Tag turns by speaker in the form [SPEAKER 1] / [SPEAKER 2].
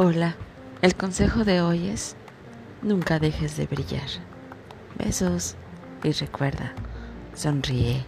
[SPEAKER 1] Hola, el consejo de hoy es, nunca dejes de brillar. Besos y recuerda, sonríe.